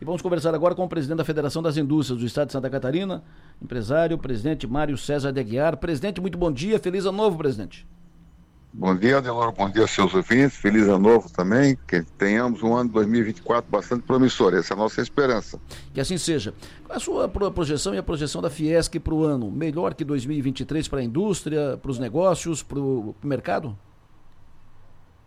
E vamos conversar agora com o presidente da Federação das Indústrias do Estado de Santa Catarina, empresário, presidente Mário César de Aguiar. Presidente, muito bom dia, feliz ano novo, presidente. Bom dia, Adeloro, bom dia aos seus ouvintes, feliz ano novo também, que tenhamos um ano 2024 bastante promissor, essa é a nossa esperança. Que assim seja. Qual é a sua projeção e a projeção da Fiesc para o ano? Melhor que 2023 para a indústria, para os negócios, para o mercado?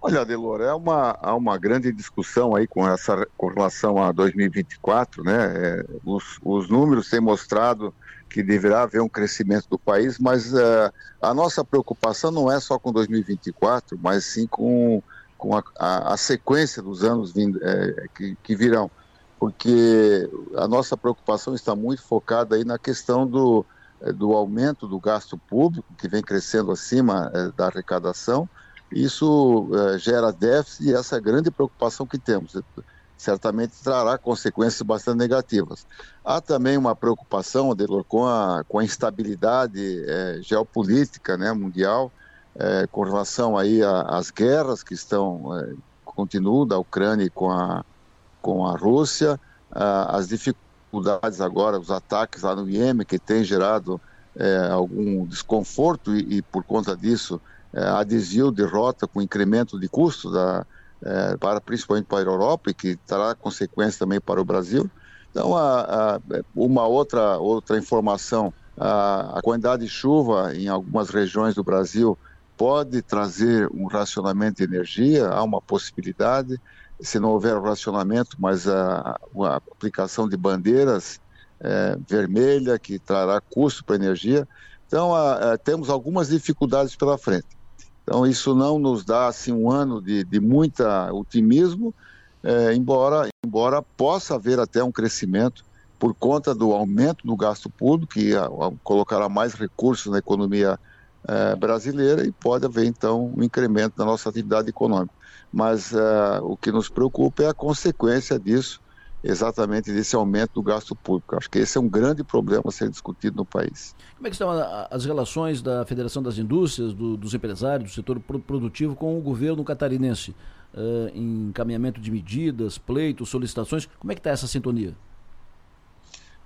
Olha, Adelor, é uma, há uma grande discussão aí com, essa, com relação a 2024, né? É, os, os números têm mostrado que deverá haver um crescimento do país, mas uh, a nossa preocupação não é só com 2024, mas sim com, com a, a, a sequência dos anos vindo, é, que, que, virão, porque a nossa preocupação está muito focada aí na questão do, é, do aumento do gasto público, que vem crescendo acima é, da arrecadação, isso gera déficit e essa é grande preocupação que temos certamente trará consequências bastante negativas. Há também uma preocupação, Adelor, com a, com a instabilidade é, geopolítica né, mundial, é, com relação aí às guerras que estão, é, continuam da Ucrânia com a, com a Rússia, a, as dificuldades agora, os ataques lá no Iêmen, que tem gerado é, algum desconforto e, e, por conta disso, é, a desvio derrota com incremento de custo da, é, para principalmente para a Europa e que terá consequências também para o Brasil. Então, a, a, uma outra, outra informação, a, a, quantidade de chuva em algumas regiões do Brasil pode trazer um racionamento de energia, há uma possibilidade, se não houver racionamento, mas a, a aplicação de bandeiras é, vermelha, que trará custo para a energia. Então, temos algumas dificuldades pela frente. Então, isso não nos dá assim, um ano de, de muita otimismo, é, embora, embora possa haver até um crescimento por conta do aumento do gasto público, que a, a, colocará mais recursos na economia é, brasileira e pode haver, então, um incremento da nossa atividade econômica. Mas é, o que nos preocupa é a consequência disso, exatamente desse aumento do gasto público. Acho que esse é um grande problema a ser discutido no país. Como é que estão as relações da Federação das Indústrias, do, dos empresários, do setor produtivo com o governo catarinense? Uh, em encaminhamento de medidas, pleitos, solicitações, como é que está essa sintonia?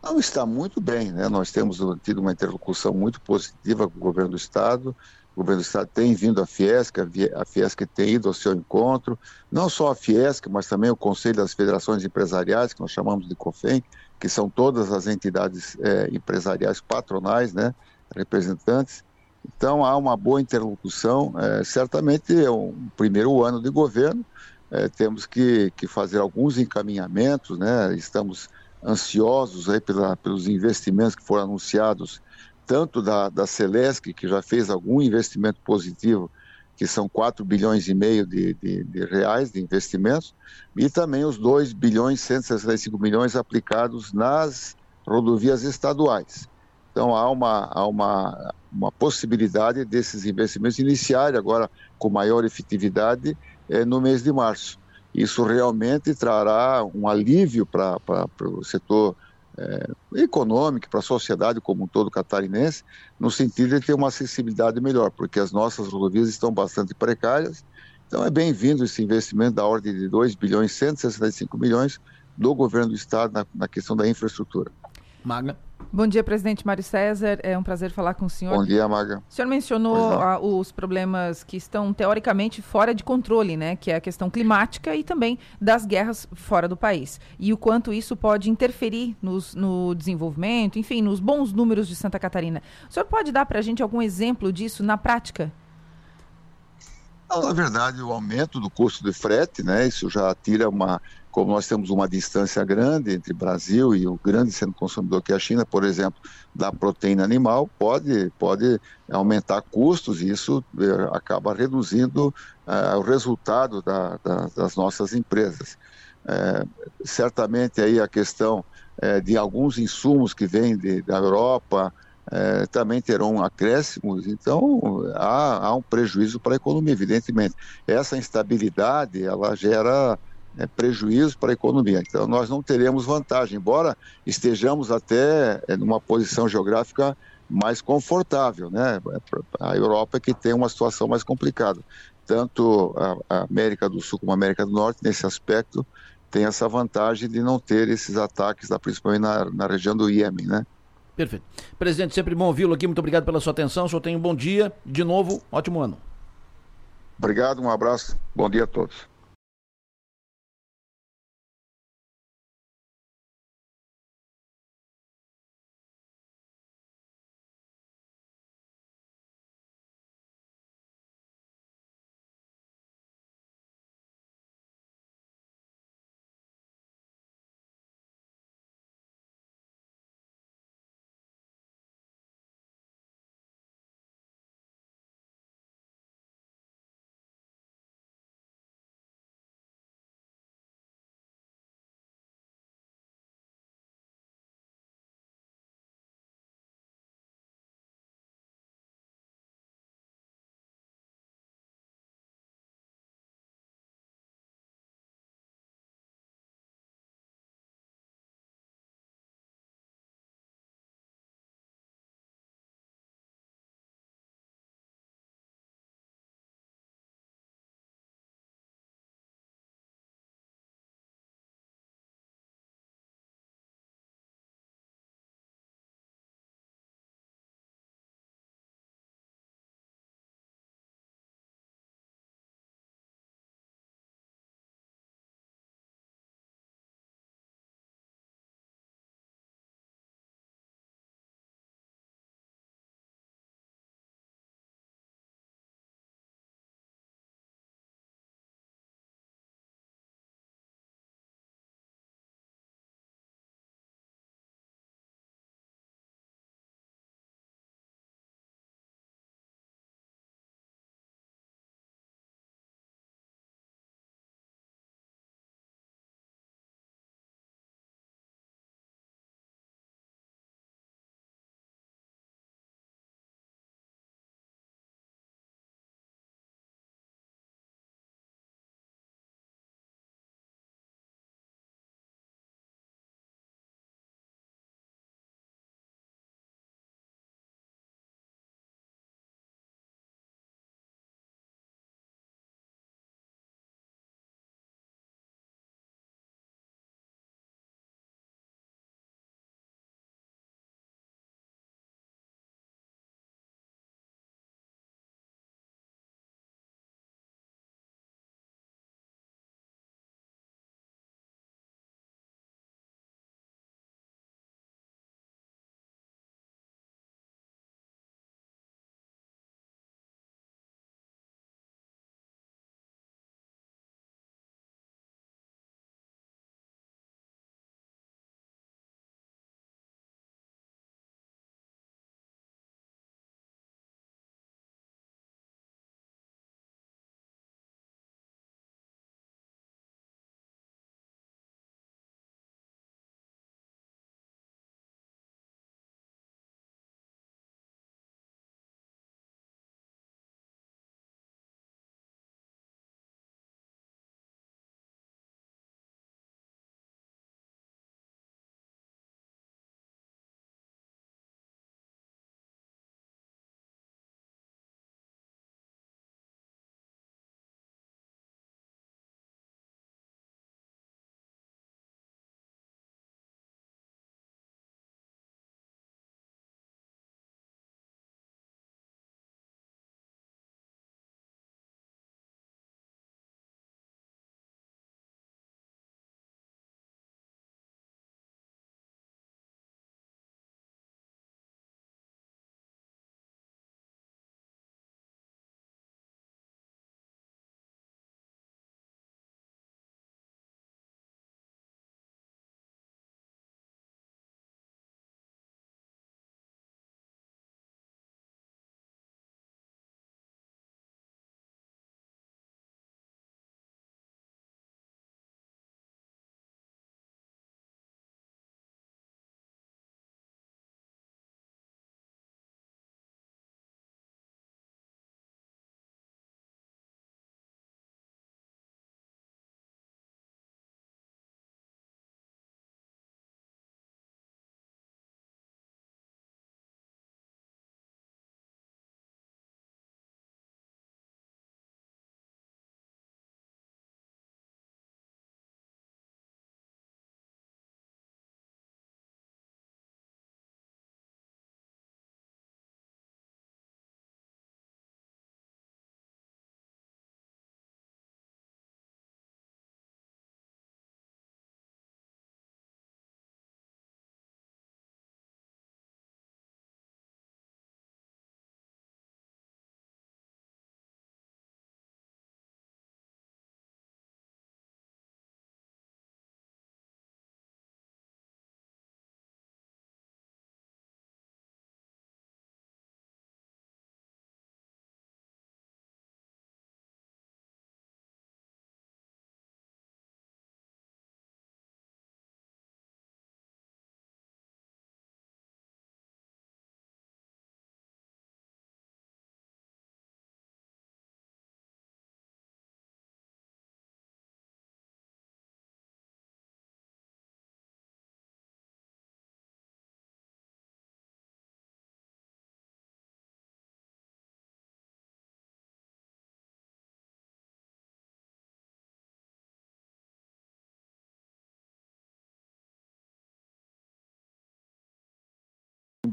Não, está muito bem, né? Nós temos tido uma interlocução muito positiva com o governo do Estado, o governo do Estado tem vindo à Fiesc, a Fiesc tem ido ao seu encontro, não só a Fiesc, mas também o Conselho das Federações Empresariais, que nós chamamos de COFEM, que são todas as entidades é, empresariais patronais, né, representantes. Então há uma boa interlocução, é, certamente é um primeiro ano de governo, é, temos que, que fazer alguns encaminhamentos, né, estamos ansiosos aí pela, pelos investimentos que foram anunciados tanto da, da Celesc, que já fez algum investimento positivo, que são 4 bilhões e meio de, de, de reais de investimentos, e também os 2 bilhões e 165 milhões aplicados nas rodovias estaduais. Então há uma, há uma, uma possibilidade desses investimentos iniciarem agora com maior efetividade é, no mês de março. Isso realmente trará um alívio para o setor é, econômica para a sociedade como um todo catarinense, no sentido de ter uma acessibilidade melhor, porque as nossas rodovias estão bastante precárias. Então é bem-vindo esse investimento da ordem de 2 bilhões e 165 milhões do governo do estado na, na questão da infraestrutura. Maga. Bom dia, presidente Mário César. É um prazer falar com o senhor. Bom dia, Maga. O senhor mencionou a, os problemas que estão teoricamente fora de controle, né? Que é a questão climática e também das guerras fora do país. E o quanto isso pode interferir nos, no desenvolvimento, enfim, nos bons números de Santa Catarina. O senhor pode dar para a gente algum exemplo disso na prática? Na verdade, o aumento do custo de frete, né? Isso já tira uma como nós temos uma distância grande entre Brasil e o grande centro consumidor que é a China, por exemplo, da proteína animal, pode, pode aumentar custos e isso eh, acaba reduzindo uh, o resultado da, da, das nossas empresas. Uh, certamente aí a questão uh, de alguns insumos que vêm de, da Europa também terão acréscimos, então há, há um prejuízo para a economia, evidentemente. Essa instabilidade, ela gera é, prejuízo para a economia. Então, nós não teremos vantagem, embora estejamos até é, numa posição geográfica mais confortável, né? A Europa é que tem uma situação mais complicada. Tanto a, América do Sul como a América do Norte, nesse aspecto, tem essa vantagem de não ter esses ataques, principalmente na, na região do Iêmen, né? Perfeito. Presidente, sempre bom ouvi-lo aqui. Muito obrigado pela sua atenção. O senhor um bom dia. De novo, ótimo ano. Obrigado, um abraço. Bom dia a todos.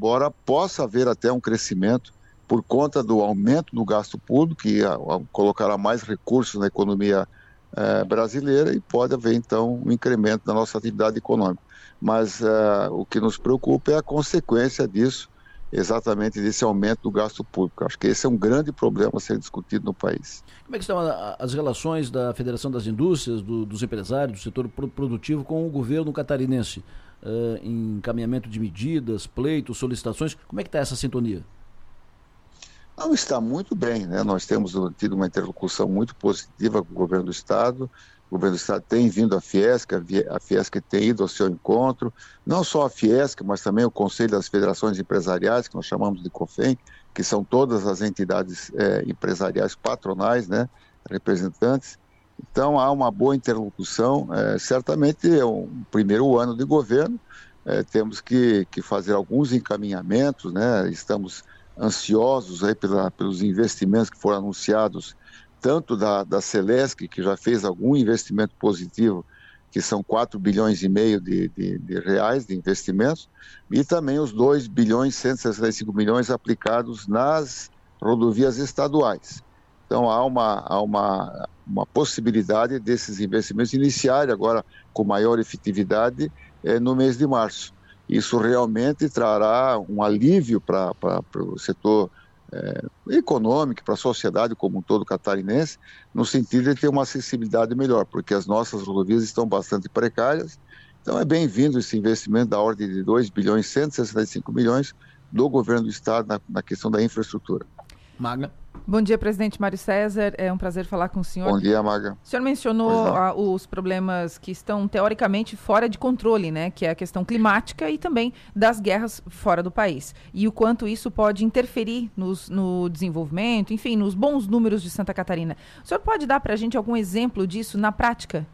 Embora possa haver até um crescimento por conta do aumento do gasto público, que a, a, colocará mais recursos na economia eh, brasileira e pode haver então um incremento da nossa atividade econômica. Mas eh, o que nos preocupa é a consequência disso, exatamente desse aumento do gasto público. Acho que esse é um grande problema a ser discutido no país. Como é que estão as relações da Federação das Indústrias, do, dos empresários, do setor produtivo com o governo catarinense? Uh, em encaminhamento de medidas, pleitos, solicitações, como é que está essa sintonia? Não, está muito bem, né? Nós temos tido uma interlocução muito positiva com o governo do Estado, o governo do Estado tem vindo à Fiesc, a Fiesc tem ido ao seu encontro, não só a Fiesc, mas também o Conselho das Federações Empresariais, que nós chamamos de COFEM, que são todas as entidades é, empresariais patronais, né, representantes. Então há uma boa interlocução, é, certamente é um primeiro ano de governo, é, temos que, que fazer alguns encaminhamentos, né, estamos ansiosos aí pela, pelos investimentos que foram anunciados, tanto da, da Celesc, que já fez algum investimento positivo, que são 4 bilhões e meio de, de, de reais de investimentos, e também os 2 bilhões e 165 milhões aplicados nas rodovias estaduais. Então há uma, há uma, uma possibilidade desses investimentos iniciarem agora com maior efetividade eh, no mês de março. Isso realmente trará um alívio para o setor é, econômico, para a sociedade como um todo catarinense, no sentido de ter uma acessibilidade melhor, porque as nossas rodovias estão bastante precárias. Então é bem-vindo esse investimento da ordem de 2 bilhões e 165 milhões do governo do estado na, na questão da infraestrutura. Maga. Bom dia, presidente Mário César. É um prazer falar com o senhor. Bom dia, Maga. O senhor mencionou a, os problemas que estão teoricamente fora de controle, né? Que é a questão climática e também das guerras fora do país. E o quanto isso pode interferir nos, no desenvolvimento, enfim, nos bons números de Santa Catarina. O senhor pode dar para a gente algum exemplo disso na prática?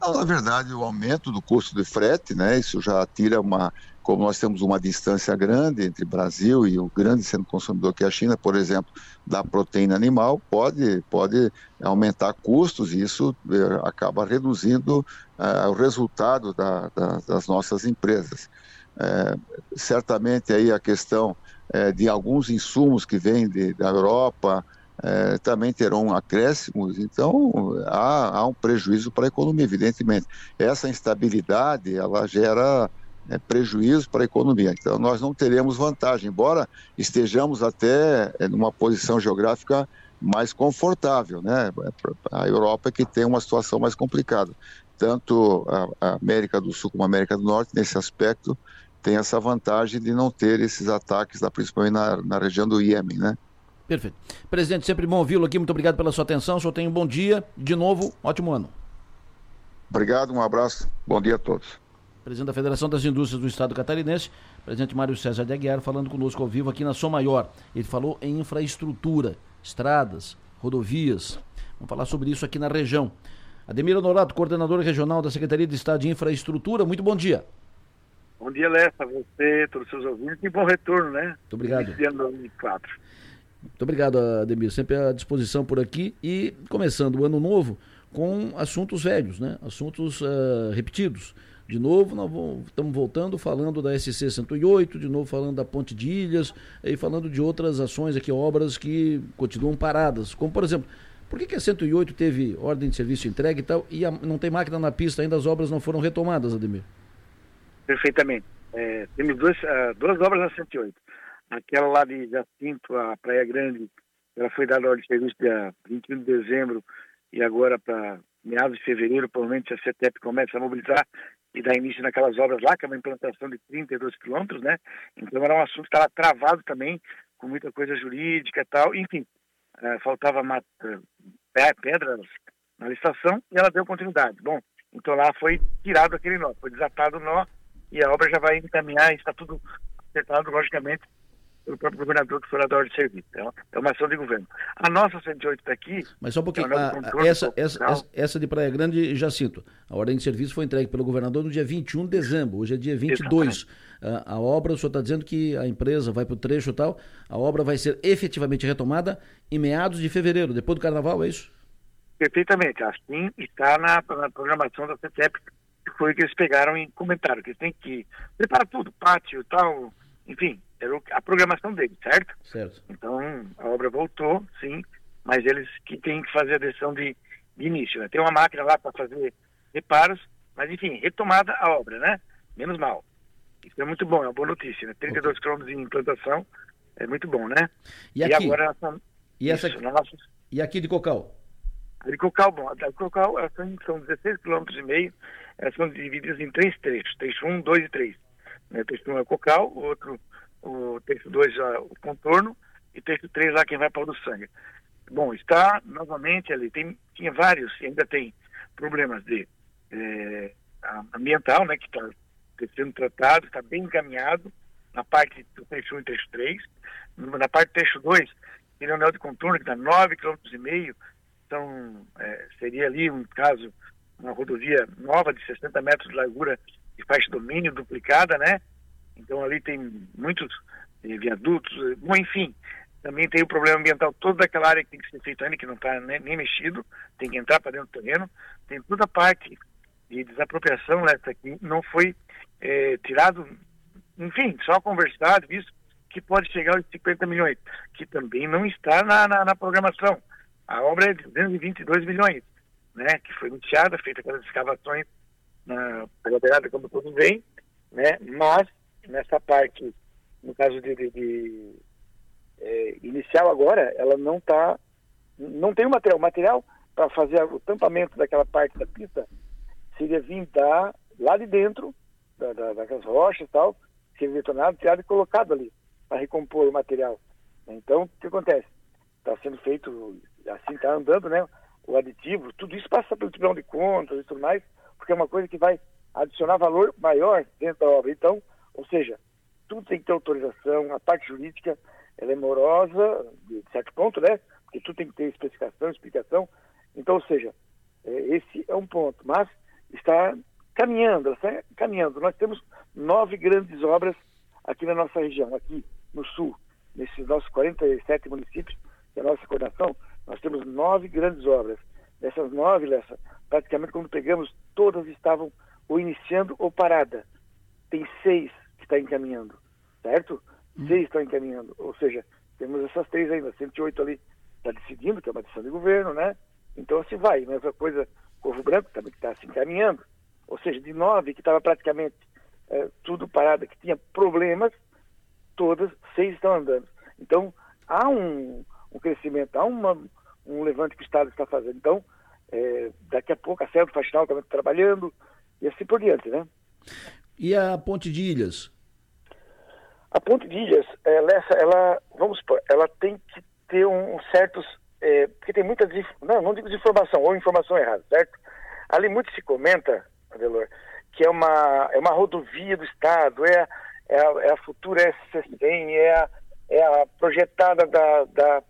Não, na verdade, o aumento do custo de frete, né? Isso já tira uma como nós temos uma distância grande entre Brasil e o grande centro consumidor que é a China, por exemplo, da proteína animal, pode, pode aumentar custos e isso eh, acaba reduzindo uh, o resultado da, da, das nossas empresas. É, certamente aí a questão é, de alguns insumos que vêm de, da Europa é, também terão acréscimos, então há, há um prejuízo para a economia, evidentemente. Essa instabilidade, ela gera é, prejuízo para a economia. Então, nós não teremos vantagem, embora estejamos até é, numa posição geográfica mais confortável, né? A Europa é que tem uma situação mais complicada. Tanto a, América do Sul como a América do Norte, nesse aspecto, tem essa vantagem de não ter esses ataques, principalmente na, na região do Iêmen, né? Perfeito. Presidente, sempre bom ouvi-lo aqui. Muito obrigado pela sua atenção. O senhor tem um bom dia. De novo, ótimo ano. Obrigado, um abraço. Bom dia a todos presidente da Federação das Indústrias do Estado Catarinense, presidente Mário César de Aguiar, falando conosco ao vivo aqui na Som Maior. Ele falou em infraestrutura, estradas, rodovias. Vamos falar sobre isso aqui na região. Ademir Honorato, coordenador regional da Secretaria de Estado de Infraestrutura, muito bom dia. Bom dia, Lessa, você, todos os seus ouvintes, e bom retorno, né? Muito obrigado. Esse ano 2004. Muito obrigado, Ademir. Sempre à disposição por aqui e começando o ano novo com assuntos velhos, né? Assuntos uh, repetidos. De novo, nós estamos voltando falando da SC 108, de novo falando da Ponte de Ilhas e falando de outras ações aqui, obras que continuam paradas. Como, por exemplo, por que, que a 108 teve ordem de serviço entregue e tal e a, não tem máquina na pista, ainda as obras não foram retomadas, Ademir? Perfeitamente. É, temos duas, uh, duas obras na 108. Aquela lá de Jacinto, a Praia Grande, ela foi dada ordem de serviço dia 21 de dezembro e agora para meados de fevereiro, provavelmente a CETEP começa a mobilizar e dar início naquelas obras lá, que é uma implantação de 32 quilômetros, né? Então era um assunto que estava travado também, com muita coisa jurídica e tal, enfim, é, faltava mata, pedras na licitação e ela deu continuidade. Bom, então lá foi tirado aquele nó, foi desatado o nó e a obra já vai encaminhar, está tudo acertado, logicamente, pelo próprio governador que foi lá da ordem de serviço. Então, é uma ação de governo. A nossa 108 está aqui. Mas só um pouquinho. É a, essa, essa, essa, essa, de Praia Grande, Jacinto, a ordem de serviço foi entregue pelo governador no dia 21 de dezembro. Hoje é dia 22. A, a obra, o senhor está dizendo que a empresa vai para o trecho e tal. A obra vai ser efetivamente retomada em meados de fevereiro, depois do carnaval, é isso? Perfeitamente. Assim está na, na programação da CETEP, que foi o que eles pegaram e comentaram, que eles têm que preparar tudo, pátio e tal, enfim, era a programação deles, certo? Certo. Então, a obra voltou, sim, mas eles que têm que fazer a decisão de, de início. Né? Tem uma máquina lá para fazer reparos, mas enfim, retomada a obra, né? Menos mal. Isso é muito bom, é uma boa notícia, né? 32 quilômetros de implantação é muito bom, né? E, aqui? e agora... E, essa... Isso, nossa... e aqui de Cocal? De Cocal, bom, a de Cocal são, são 16 quilômetros e meio, elas são divididas em três trechos, trecho 1, 2 e 3. Né? O trecho 1 é Cocal, o outro, o trecho 2 é o contorno, e trecho 3 lá quem vai para o do sangue. Bom, está novamente ali, tem, tinha vários, ainda tem problemas de é, ambiental, né, que está sendo tratado, está bem encaminhado na parte do trecho 1 e trecho 3. Na parte do trecho 2, tem o anel de contorno, que está 9,5 km, então é, seria ali um caso, uma rodovia nova de 60 metros de largura de faixa de domínio duplicada, né? Então ali tem muitos eh, viadutos, bom, enfim, também tem o problema ambiental toda daquela área que tem que ser feita ainda, que não está nem, nem, mexido, tem que entrar para dentro do terreno, tem toda a parte de desapropriação nessa aqui, não foi é, tirado, enfim, só conversado, visto que pode chegar aos 50 milhões, que também não está na, na, na programação. A obra é de 222 milhões, né, que foi iniciada, feita aquelas escavações na beirada, como todos veem, né, mas nessa parte, no caso de, de, de é, inicial agora, ela não está, não tem o material. O material para fazer o tampamento daquela parte da pista seria vir da, lá de dentro, da, da, daquelas rochas e tal, seria detonado, tirado e colocado ali para recompor o material. Então, o que acontece? Está sendo feito, assim está andando, né? O aditivo, tudo isso passa pelo Tribunal de Contas e tudo mais, porque é uma coisa que vai adicionar valor maior dentro da obra. Então, ou seja, tudo tem que ter autorização, a parte jurídica ela é morosa, de certo ponto, né? Porque tudo tem que ter especificação, explicação. Então, ou seja, é, esse é um ponto. Mas está caminhando, está caminhando. Nós temos nove grandes obras aqui na nossa região, aqui no sul, nesses nossos 47 municípios, que é a nossa coordenação, nós temos nove grandes obras. Dessas nove, Lessa, praticamente quando pegamos, todas estavam ou iniciando ou parada. Tem seis está encaminhando, certo? Uhum. Seis estão encaminhando. Ou seja, temos essas três ainda. 108 ali está decidindo, que é uma decisão de governo, né? Então assim vai. Mesma coisa, Corvo Branco também está se encaminhando. Ou seja, de nove que estava praticamente é, tudo parado, que tinha problemas, todas, seis estão andando. Então, há um, um crescimento, há uma, um levante que o Estado está fazendo. Então, é, daqui a pouco a do Faxinal também está trabalhando e assim por diante, né? E a Ponte de Ilhas? A Ponte de Ilhas, ela, ela vamos supor, ela tem que ter um, um certos, é, porque tem muita, não, não digo desinformação, ou informação errada, certo? Ali muito se comenta, Adelor, que é uma, é uma rodovia do Estado, é, é, a, é a futura SC100, é a, é a projetada da, da,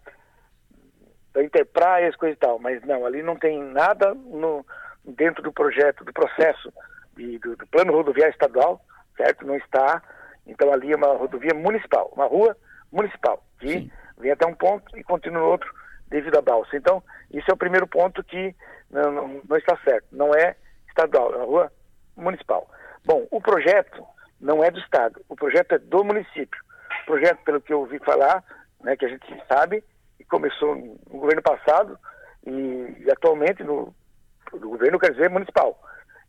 da Enterprise, coisa e tal, mas não, ali não tem nada no, dentro do projeto, do processo de, do, do plano rodoviário estadual, certo? Não está então ali é uma rodovia municipal, uma rua municipal, que Sim. vem até um ponto e continua no outro devido à balsa. Então, isso é o primeiro ponto que não, não, não está certo. Não é estadual, é uma rua municipal. Bom, o projeto não é do Estado, o projeto é do município. O projeto, pelo que eu ouvi falar, né, que a gente sabe, começou no governo passado e, e atualmente no, no governo, quer dizer, municipal.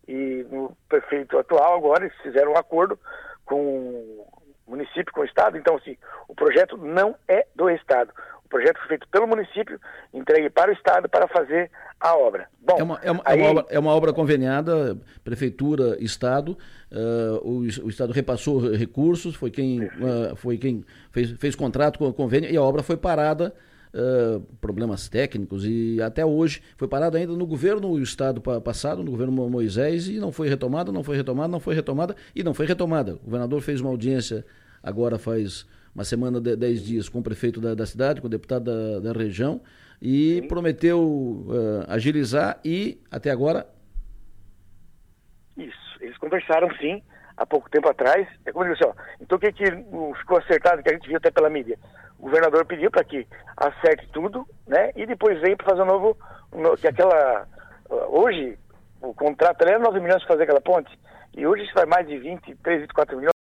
E no prefeito atual agora eles fizeram um acordo com o município, com o Estado. Então, assim, o projeto não é do Estado. O projeto foi feito pelo município, entregue para o Estado para fazer a obra. Bom, é uma, é uma, aí... é uma, obra, é uma obra, conveniada, Prefeitura, Estado. Uh, o, o, Estado repassou recursos, foi quem, uh, foi quem fez, fez contrato com o convênio e a obra foi parada uh, problemas técnicos e até hoje foi parado ainda no governo estado passado, no governo Moisés e não foi retomada, não foi retomada, não foi retomada e não foi retomada. O governador fez uma audiência agora faz uma semana, de, dez dias com o prefeito da, da cidade, com o deputado da, da região e Sim. prometeu uh, agilizar e até agora isso, eles conversaram sim há pouco tempo atrás. É como eu disse, ó, então o que, que ficou acertado, que a gente viu até pela mídia? o governador pediu para que acerte tudo, né? E depois vem para fazer um novo, um, que aquela hoje o contrato era 9 milhões para fazer aquela ponte, e hoje isso vai mais de 23, 24 milhões.